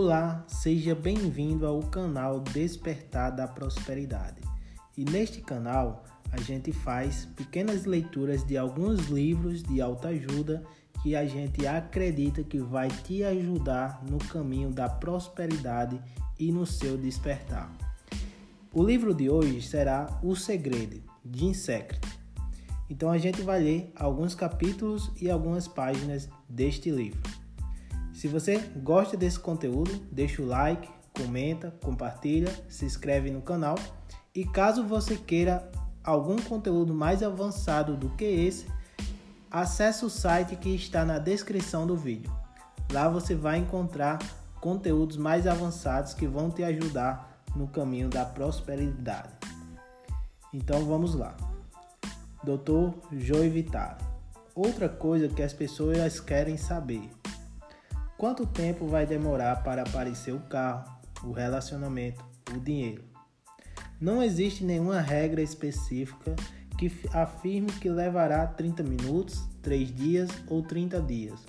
Olá, seja bem-vindo ao canal Despertar da Prosperidade. E neste canal a gente faz pequenas leituras de alguns livros de autoajuda que a gente acredita que vai te ajudar no caminho da prosperidade e no seu despertar. O livro de hoje será O Segredo, de Insecret. Então a gente vai ler alguns capítulos e algumas páginas deste livro. Se você gosta desse conteúdo, deixa o like, comenta, compartilha, se inscreve no canal e caso você queira algum conteúdo mais avançado do que esse, acesse o site que está na descrição do vídeo. Lá você vai encontrar conteúdos mais avançados que vão te ajudar no caminho da prosperidade. Então vamos lá. Dr. Joy Vitar. Outra coisa que as pessoas querem saber: quanto tempo vai demorar para aparecer o carro, o relacionamento, o dinheiro? Não existe nenhuma regra específica que afirme que levará 30 minutos, 3 dias ou 30 dias.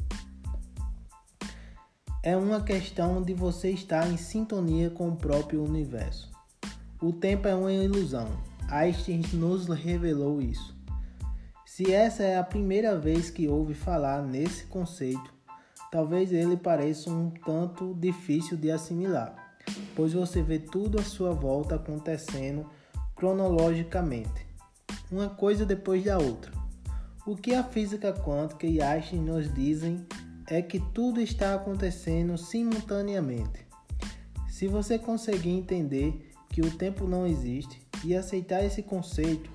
É uma questão de você estar em sintonia com o próprio universo. O tempo é uma ilusão. Einstein nos revelou isso. Se essa é a primeira vez que ouve falar nesse conceito, talvez ele pareça um tanto difícil de assimilar, pois você vê tudo à sua volta acontecendo cronologicamente uma coisa depois da outra. O que a física quântica e Einstein nos dizem é que tudo está acontecendo simultaneamente. Se você conseguir entender que o tempo não existe e aceitar esse conceito,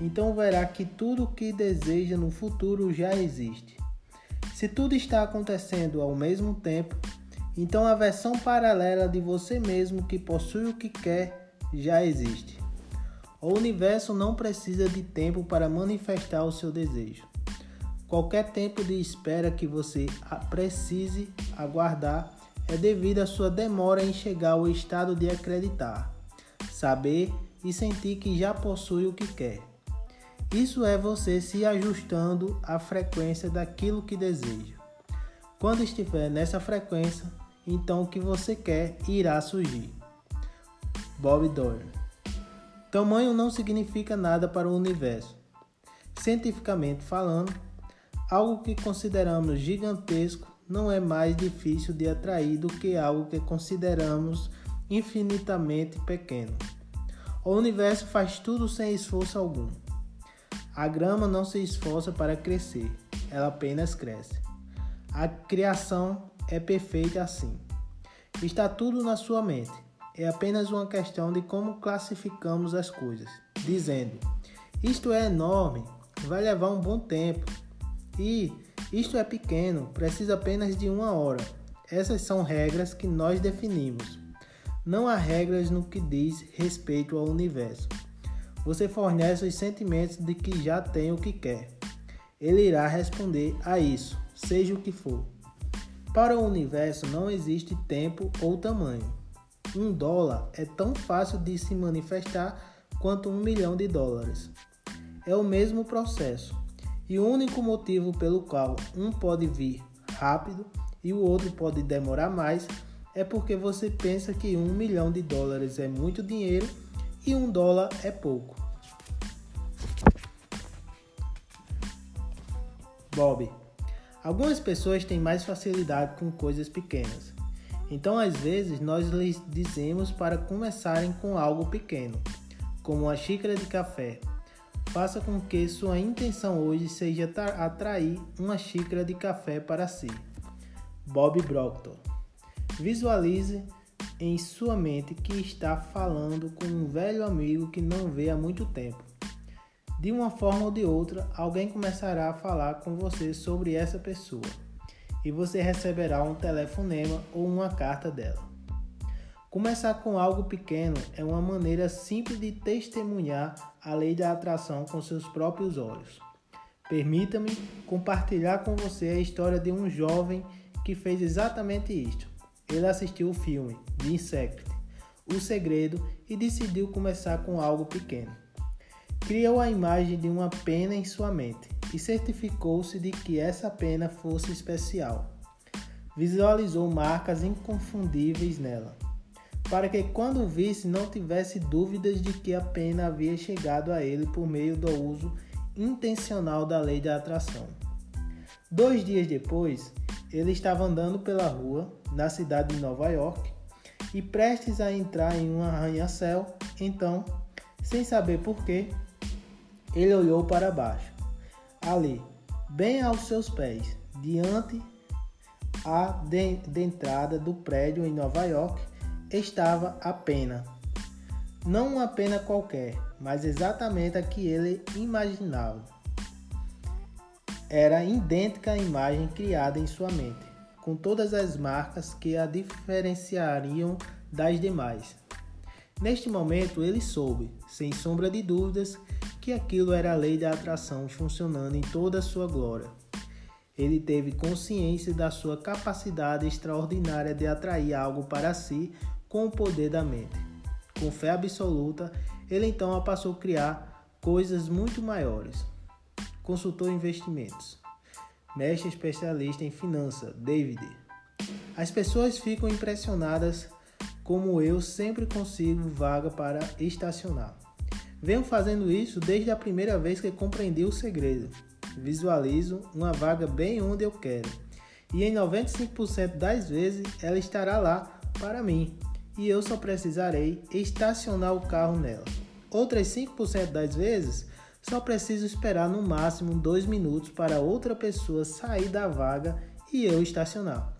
então verá que tudo o que deseja no futuro já existe. Se tudo está acontecendo ao mesmo tempo, então a versão paralela de você mesmo que possui o que quer já existe. O universo não precisa de tempo para manifestar o seu desejo. Qualquer tempo de espera que você precise aguardar é devido à sua demora em chegar ao estado de acreditar, saber e sentir que já possui o que quer. Isso é você se ajustando à frequência daquilo que deseja. Quando estiver nessa frequência, então o que você quer irá surgir. Bob Doyle Tamanho não significa nada para o universo. Cientificamente falando, algo que consideramos gigantesco não é mais difícil de atrair do que algo que consideramos infinitamente pequeno. O universo faz tudo sem esforço algum. A grama não se esforça para crescer, ela apenas cresce. A criação é perfeita assim. Está tudo na sua mente é apenas uma questão de como classificamos as coisas, dizendo: isto é enorme, vai levar um bom tempo, e isto é pequeno, precisa apenas de uma hora. Essas são regras que nós definimos. Não há regras no que diz respeito ao universo. Você fornece os sentimentos de que já tem o que quer. Ele irá responder a isso, seja o que for. Para o universo não existe tempo ou tamanho. Um dólar é tão fácil de se manifestar quanto um milhão de dólares. É o mesmo processo, e o único motivo pelo qual um pode vir rápido e o outro pode demorar mais é porque você pensa que um milhão de dólares é muito dinheiro e um dólar é pouco. Bob. Algumas pessoas têm mais facilidade com coisas pequenas. Então, às vezes, nós lhes dizemos para começarem com algo pequeno, como uma xícara de café. Faça com que sua intenção hoje seja atrair uma xícara de café para si. Bob Proctor. Visualize em sua mente que está falando com um velho amigo que não vê há muito tempo. De uma forma ou de outra, alguém começará a falar com você sobre essa pessoa e você receberá um telefonema ou uma carta dela. Começar com algo pequeno é uma maneira simples de testemunhar a lei da atração com seus próprios olhos. Permita-me compartilhar com você a história de um jovem que fez exatamente isto. Ele assistiu o filme The Insect, O Segredo, e decidiu começar com algo pequeno. Criou a imagem de uma pena em sua mente e certificou-se de que essa pena fosse especial. visualizou marcas inconfundíveis nela, para que quando visse não tivesse dúvidas de que a pena havia chegado a ele por meio do uso intencional da lei da atração. Dois dias depois, ele estava andando pela rua na cidade de Nova York e prestes a entrar em um arranha-céu, então, sem saber porquê, ele olhou para baixo. Ali, bem aos seus pés, diante a de, de entrada do prédio em Nova York, estava a pena. Não uma pena qualquer, mas exatamente a que ele imaginava. Era idêntica à imagem criada em sua mente, com todas as marcas que a diferenciariam das demais. Neste momento, ele soube, sem sombra de dúvidas, que aquilo era a lei da atração funcionando em toda a sua glória. Ele teve consciência da sua capacidade extraordinária de atrair algo para si com o poder da mente. Com fé absoluta, ele então passou a criar coisas muito maiores. Consultor investimentos. Mestre especialista em finanças, David. As pessoas ficam impressionadas como eu sempre consigo vaga para estacionar. Venho fazendo isso desde a primeira vez que compreendi o segredo. Visualizo uma vaga bem onde eu quero. E em 95% das vezes ela estará lá para mim e eu só precisarei estacionar o carro nela. Outras 5% das vezes, só preciso esperar no máximo 2 minutos para outra pessoa sair da vaga e eu estacionar.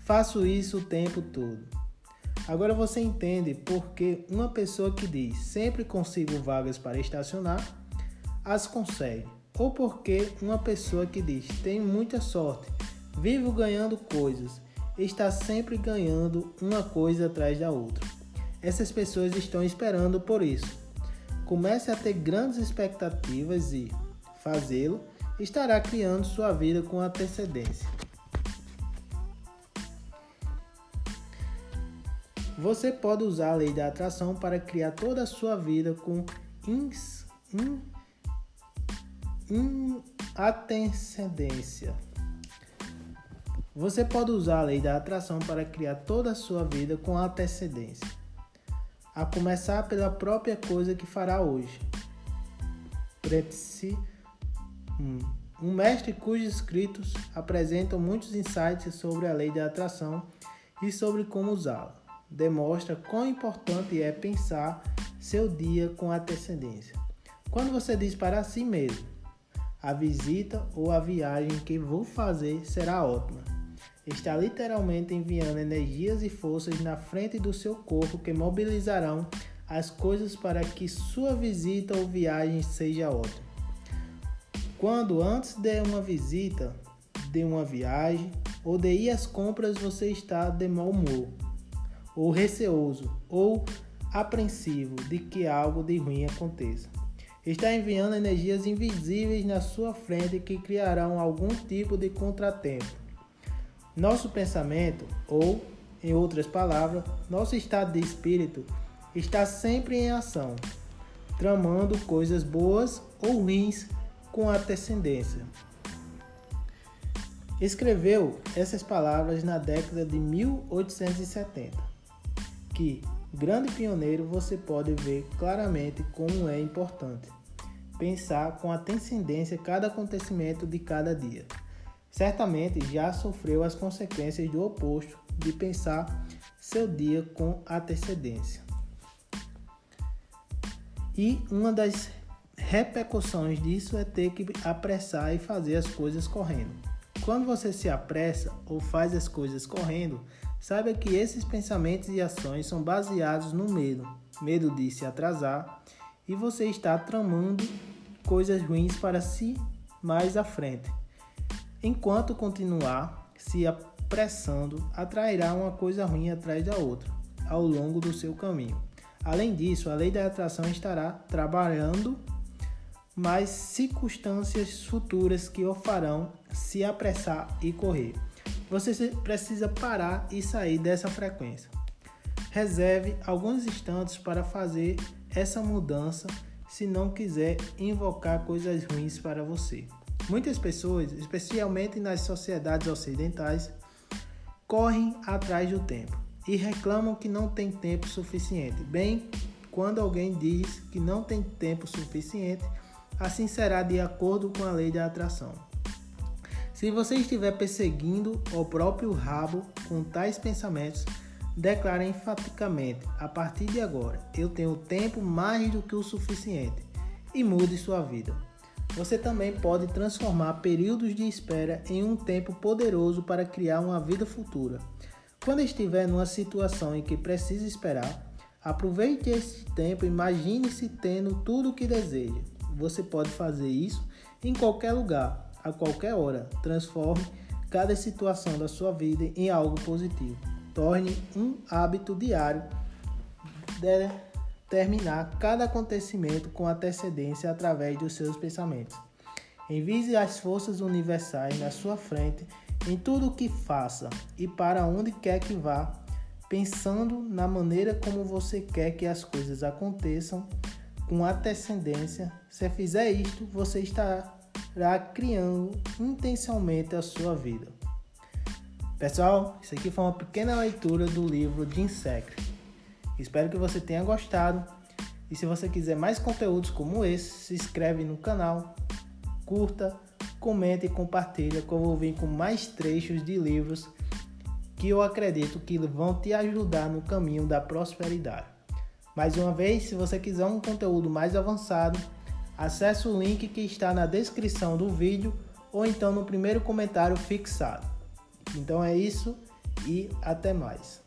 Faço isso o tempo todo. Agora você entende por que uma pessoa que diz sempre consigo vagas para estacionar as consegue, ou porque uma pessoa que diz tenho muita sorte, vivo ganhando coisas está sempre ganhando uma coisa atrás da outra. Essas pessoas estão esperando por isso. Comece a ter grandes expectativas e fazê-lo estará criando sua vida com antecedência. Você pode usar a lei da atração para criar toda a sua vida com ins, in, in, antecedência. Você pode usar a lei da atração para criar toda a sua vida com antecedência, a começar pela própria coisa que fará hoje. Prepsi, um mestre cujos escritos apresentam muitos insights sobre a lei da atração e sobre como usá-la. Demonstra quão importante é pensar seu dia com antecedência. Quando você diz para si mesmo, a visita ou a viagem que vou fazer será ótima está literalmente enviando energias e forças na frente do seu corpo que mobilizarão as coisas para que sua visita ou viagem seja ótima. Quando antes de uma visita, de uma viagem ou de ir às compras você está de mau humor, ou receoso, ou apreensivo de que algo de ruim aconteça. Está enviando energias invisíveis na sua frente que criarão algum tipo de contratempo nosso pensamento, ou, em outras palavras, nosso estado de espírito, está sempre em ação, tramando coisas boas ou ruins com a descendência. Escreveu essas palavras na década de 1870, que, grande pioneiro, você pode ver claramente como é importante pensar com a transcendência cada acontecimento de cada dia certamente já sofreu as consequências do oposto de pensar seu dia com antecedência. E uma das repercussões disso é ter que apressar e fazer as coisas correndo. Quando você se apressa ou faz as coisas correndo, saiba que esses pensamentos e ações são baseados no medo, medo de se atrasar, e você está tramando coisas ruins para si mais à frente. Enquanto continuar se apressando, atrairá uma coisa ruim atrás da outra ao longo do seu caminho. Além disso, a lei da atração estará trabalhando mais circunstâncias futuras que o farão se apressar e correr. Você precisa parar e sair dessa frequência. Reserve alguns instantes para fazer essa mudança se não quiser invocar coisas ruins para você. Muitas pessoas, especialmente nas sociedades ocidentais, correm atrás do tempo e reclamam que não tem tempo suficiente. Bem, quando alguém diz que não tem tempo suficiente, assim será de acordo com a lei da atração. Se você estiver perseguindo o próprio rabo com tais pensamentos, declare enfaticamente: a partir de agora, eu tenho tempo mais do que o suficiente e mude sua vida. Você também pode transformar períodos de espera em um tempo poderoso para criar uma vida futura. Quando estiver numa situação em que precisa esperar, aproveite esse tempo e imagine-se tendo tudo o que deseja. Você pode fazer isso em qualquer lugar, a qualquer hora. Transforme cada situação da sua vida em algo positivo. Torne um hábito diário determinar cada acontecimento com antecedência através dos seus pensamentos. Envise as forças universais na sua frente em tudo o que faça e para onde quer que vá, pensando na maneira como você quer que as coisas aconteçam com antecedência. Se fizer isto, você estará criando intencionalmente a sua vida. Pessoal, isso aqui foi uma pequena leitura do livro de Insecre. Espero que você tenha gostado. E se você quiser mais conteúdos como esse, se inscreve no canal, curta, comente e compartilha que eu vou vir com mais trechos de livros que eu acredito que vão te ajudar no caminho da prosperidade. Mais uma vez, se você quiser um conteúdo mais avançado, acesse o link que está na descrição do vídeo ou então no primeiro comentário fixado. Então é isso e até mais.